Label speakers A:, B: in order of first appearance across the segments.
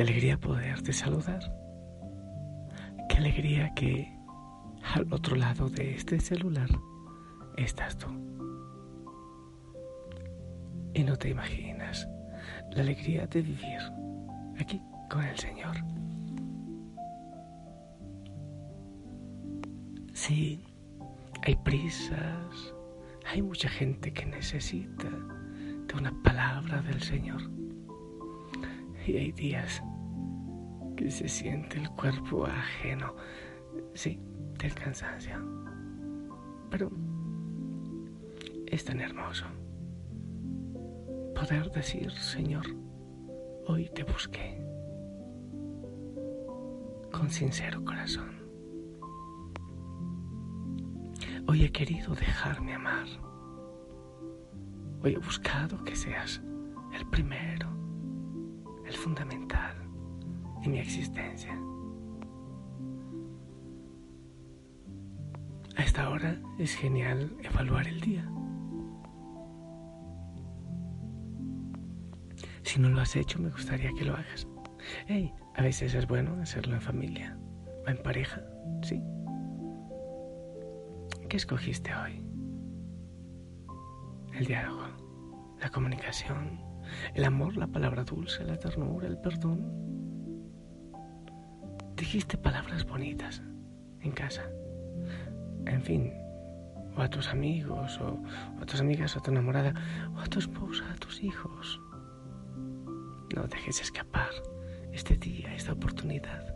A: ¡Qué alegría poderte saludar! ¡Qué alegría que al otro lado de este celular estás tú! Y no te imaginas la alegría de vivir aquí con el Señor. Sí, hay prisas, hay mucha gente que necesita de una palabra del Señor. Y hay días que se siente el cuerpo ajeno, sí, del cansancio. Pero es tan hermoso poder decir, Señor, hoy te busqué con sincero corazón. Hoy he querido dejarme amar. Hoy he buscado que seas el primero, el fundamental en mi existencia. A esta hora es genial evaluar el día. Si no lo has hecho, me gustaría que lo hagas. Hey, a veces es bueno hacerlo en familia o en pareja, ¿sí? ¿Qué escogiste hoy? El diálogo, la comunicación, el amor, la palabra dulce, la ternura, el perdón. Dijiste palabras bonitas en casa. En fin, o a tus amigos, o, a tus amigas, o a tu enamorada, o a tu esposa, a tus hijos. No dejes escapar este día, esta oportunidad.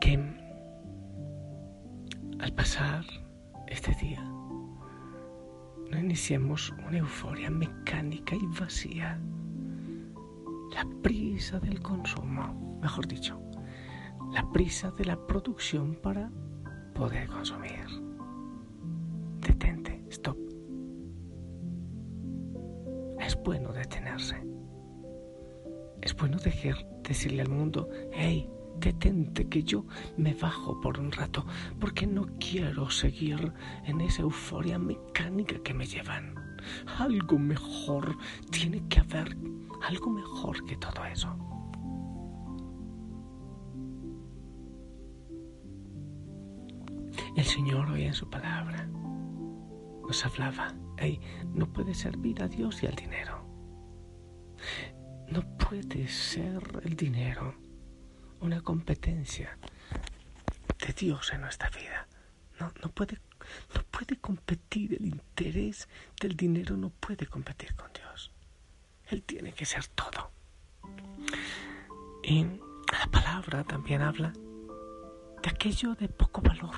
A: que al pasar este día no iniciemos una euforia mecánica y vacía. La prisa del consumo, mejor dicho, la prisa de la producción para poder consumir. Detente, stop. Es bueno detenerse. Es bueno dejar, decirle al mundo, hey, detente que yo me bajo por un rato, porque no quiero seguir en esa euforia mecánica que me llevan. Algo mejor, tiene que haber algo mejor que todo eso. El Señor hoy en su palabra nos hablaba, no puede servir a Dios y al dinero. No puede ser el dinero una competencia de Dios en nuestra vida. No, no, puede, no puede competir, el interés del dinero no puede competir con Dios. Él tiene que ser todo. Y la palabra también habla de aquello de poco valor,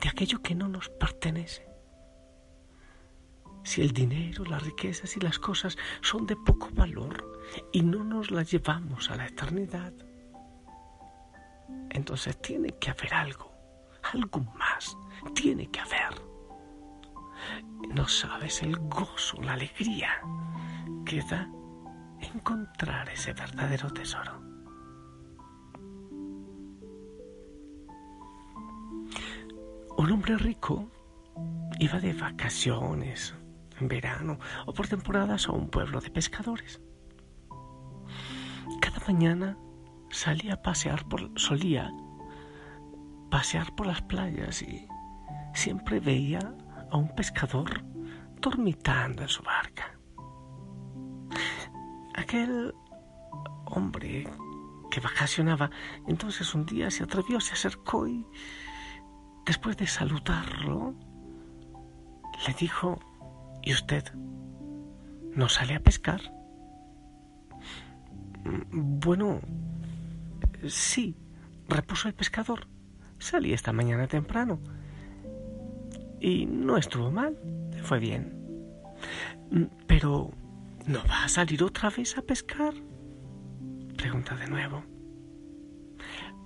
A: de aquello que no nos pertenece. Si el dinero, las riquezas y las cosas son de poco valor, y no nos la llevamos a la eternidad, entonces tiene que haber algo, algo más, tiene que haber. No sabes el gozo, la alegría que da encontrar ese verdadero tesoro. Un hombre rico iba de vacaciones en verano o por temporadas a un pueblo de pescadores mañana salía a pasear por, solía pasear por las playas y siempre veía a un pescador dormitando en su barca. Aquel hombre que vacacionaba, entonces un día se atrevió, se acercó y después de saludarlo, le dijo, ¿y usted no sale a pescar? Bueno, sí, repuso el pescador. Salí esta mañana temprano. Y no estuvo mal, fue bien. Pero, ¿no va a salir otra vez a pescar? Pregunta de nuevo.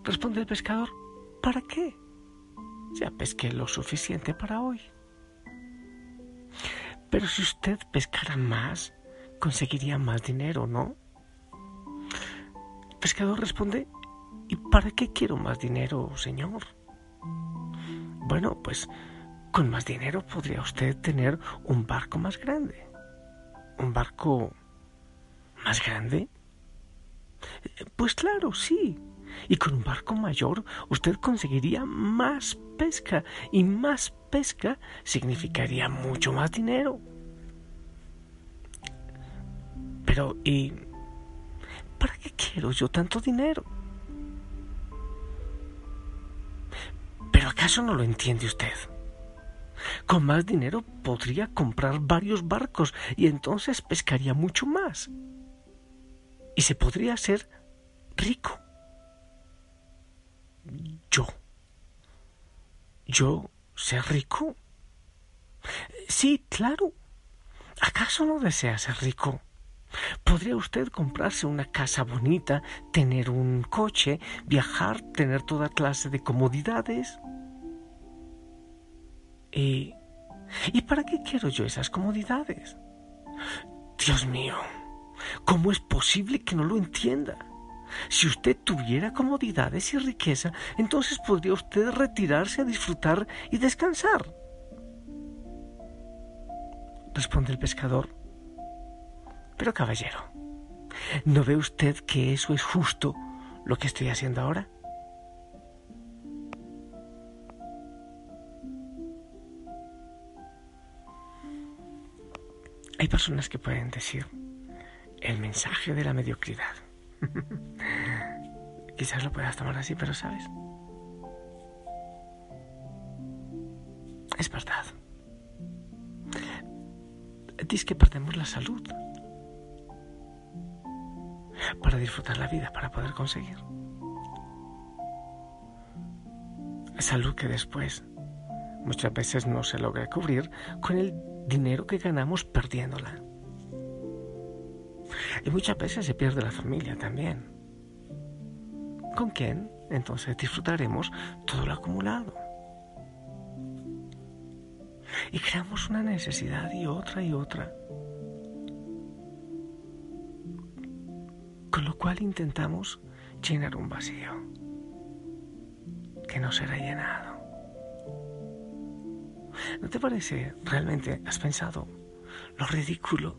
A: Responde el pescador, ¿para qué? Ya pesqué lo suficiente para hoy. Pero si usted pescara más, conseguiría más dinero, ¿no? pescador responde, ¿y para qué quiero más dinero, señor? Bueno, pues con más dinero podría usted tener un barco más grande. ¿Un barco más grande? Pues claro, sí. Y con un barco mayor usted conseguiría más pesca y más pesca significaría mucho más dinero. Pero, ¿y para qué quiero yo tanto dinero? ¿Pero acaso no lo entiende usted? Con más dinero podría comprar varios barcos y entonces pescaría mucho más. Y se podría ser rico. Yo. ¿Yo ser rico? Sí, claro. ¿Acaso no desea ser rico? ¿Podría usted comprarse una casa bonita, tener un coche, viajar, tener toda clase de comodidades? ¿Y, ¿y para qué quiero yo esas comodidades? Dios mío, ¿cómo es posible que no lo entienda? Si usted tuviera comodidades y riqueza, entonces podría usted retirarse a disfrutar y descansar. Responde el pescador. Pero caballero, ¿no ve usted que eso es justo lo que estoy haciendo ahora? Hay personas que pueden decir el mensaje de la mediocridad. Quizás lo puedas tomar así, pero sabes. Es verdad. Dices que perdemos la salud para disfrutar la vida, para poder conseguir. Salud que después muchas veces no se logra cubrir con el dinero que ganamos perdiéndola. Y muchas veces se pierde la familia también. ¿Con quién? Entonces disfrutaremos todo lo acumulado. Y creamos una necesidad y otra y otra. Con lo cual intentamos llenar un vacío que no será llenado. ¿No te parece realmente, has pensado, lo ridículo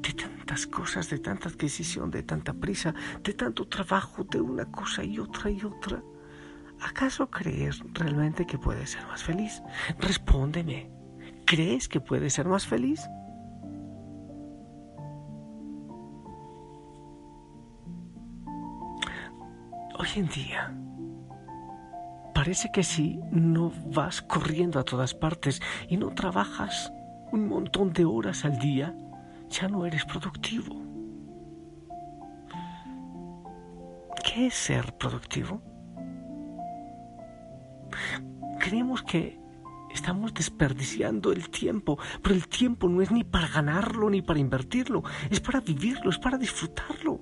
A: de tantas cosas, de tanta adquisición, de tanta prisa, de tanto trabajo, de una cosa y otra y otra? ¿Acaso crees realmente que puedes ser más feliz? Respóndeme. ¿Crees que puedes ser más feliz? Hoy en día, parece que si no vas corriendo a todas partes y no trabajas un montón de horas al día, ya no eres productivo. ¿Qué es ser productivo? Creemos que estamos desperdiciando el tiempo, pero el tiempo no es ni para ganarlo ni para invertirlo, es para vivirlo, es para disfrutarlo.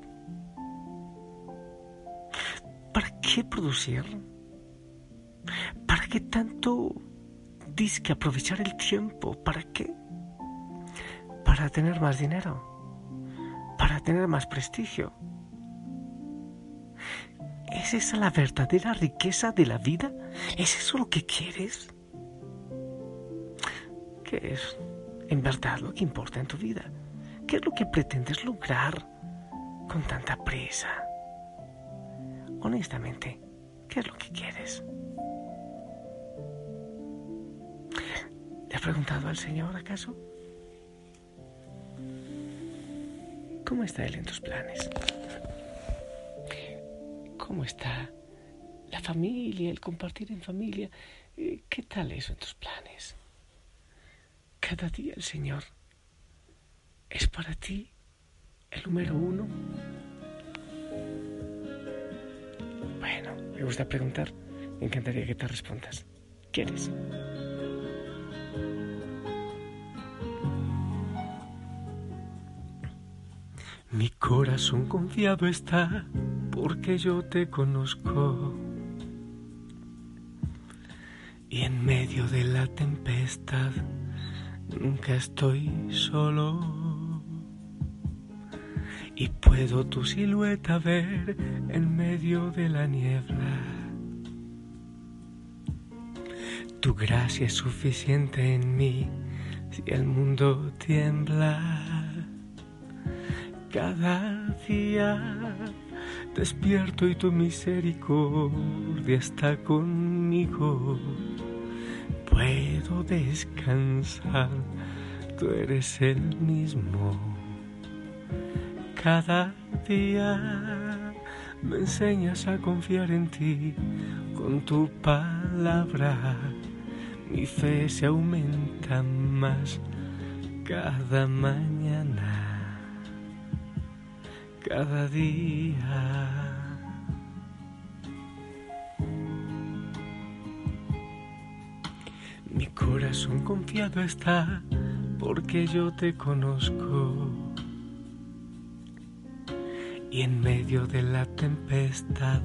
A: ¿Para qué producir? ¿Para qué tanto disque aprovechar el tiempo? ¿Para qué? Para tener más dinero, para tener más prestigio. ¿Es esa la verdadera riqueza de la vida? ¿Es eso lo que quieres? ¿Qué es en verdad lo que importa en tu vida? ¿Qué es lo que pretendes lograr con tanta prisa? Honestamente, ¿qué es lo que quieres? Has preguntado al Señor acaso? ¿Cómo está Él en tus planes? ¿Cómo está la familia, el compartir en familia? Eh, ¿Qué tal eso en tus planes? Cada día el Señor es para ti el número uno. Bueno, me gusta preguntar. Me encantaría que te respondas. ¿Quieres? Mi corazón confiado está porque yo te conozco. Y en medio de la tempestad nunca estoy solo. Y puedo tu silueta ver en medio de la niebla. Tu gracia es suficiente en mí si el mundo tiembla. Cada día despierto y tu misericordia está conmigo. Puedo descansar, tú eres el mismo. Cada día me enseñas a confiar en ti con tu palabra. Mi fe se aumenta más cada mañana, cada día. Mi corazón confiado está porque yo te conozco. Y en medio de la tempestad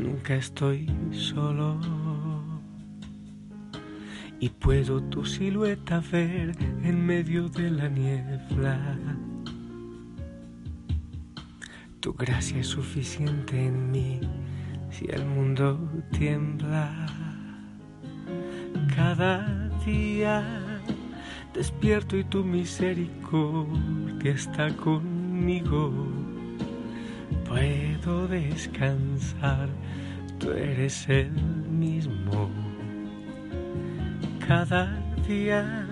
A: nunca estoy solo. Y puedo tu silueta ver en medio de la niebla. Tu gracia es suficiente en mí si el mundo tiembla. Cada día despierto y tu misericordia está conmigo. Puedo descansar, tú eres el mismo. Cada día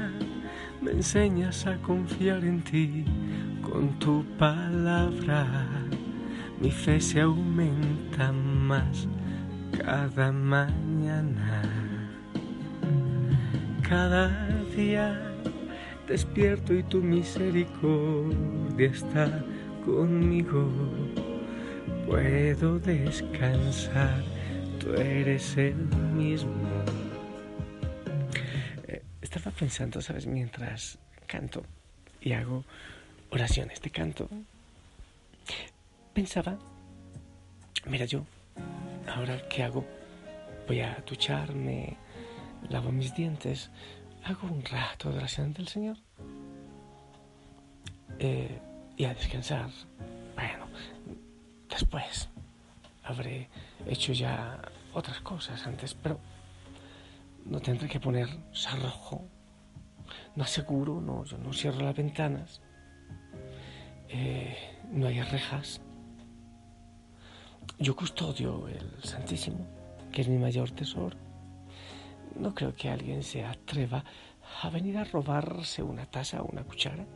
A: me enseñas a confiar en ti con tu palabra. Mi fe se aumenta más cada mañana. Cada día despierto y tu misericordia está conmigo. Puedo descansar, tú eres el mismo. Estaba pensando, ¿sabes? Mientras canto y hago oraciones de canto, pensaba, mira yo, ahora qué hago, voy a ducharme, lavo mis dientes, hago un rato de oración del Señor eh, y a descansar. Bueno, después habré hecho ya otras cosas antes, pero no tendré que poner cerrojo. No aseguro, no, yo no cierro las ventanas. Eh, no hay rejas. Yo custodio el Santísimo, que es mi mayor tesoro. No creo que alguien se atreva a venir a robarse una taza o una cuchara.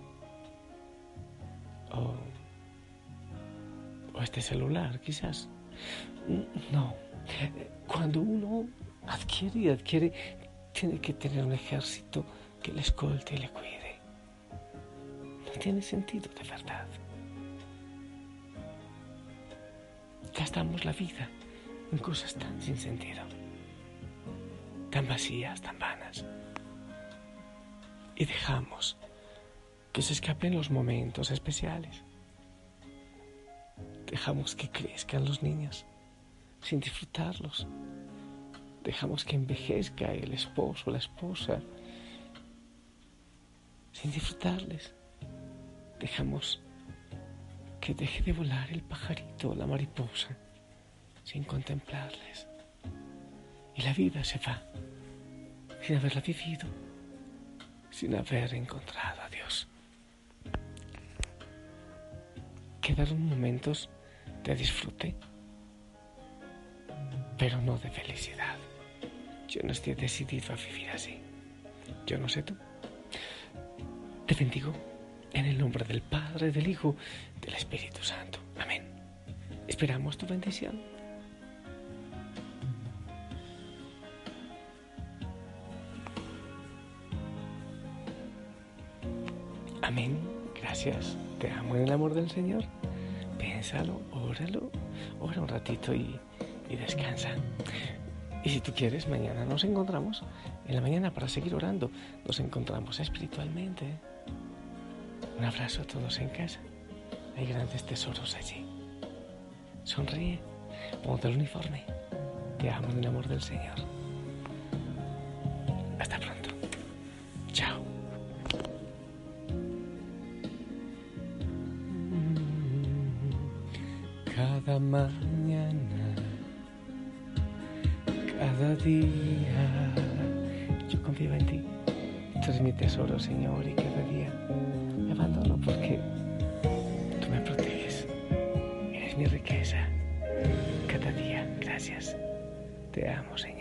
A: O, o este celular, quizás. No. Cuando uno adquiere y adquiere, tiene que tener un ejército que le escolte y le cuide. No tiene sentido de verdad. Gastamos la vida en cosas tan sin sentido tan vacías, tan vanas. Y dejamos que se escapen los momentos especiales. Dejamos que crezcan los niños sin disfrutarlos. Dejamos que envejezca el esposo, la esposa, sin disfrutarles. Dejamos que deje de volar el pajarito, la mariposa, sin contemplarles. Y la vida se va sin haberla vivido, sin haber encontrado a Dios. Quedaron momentos de disfrute, pero no de felicidad. Yo no estoy decidido a vivir así. Yo no sé tú. Te bendigo en el nombre del Padre, del Hijo, del Espíritu Santo. Amén. Esperamos tu bendición. Amén. Gracias. Te amo en el amor del Señor. Piénsalo, óralo, ora un ratito y, y descansa. Y si tú quieres, mañana nos encontramos. En la mañana para seguir orando, nos encontramos espiritualmente. Un abrazo a todos en casa. Hay grandes tesoros allí. Sonríe, ponte el uniforme. Te amo en el amor del Señor. Hasta pronto. cada mañana, cada día confío en ti. Tú eres mi tesoro, Señor, y cada día me abandono porque tú me proteges. Eres mi riqueza. Cada día, gracias. Te amo, Señor.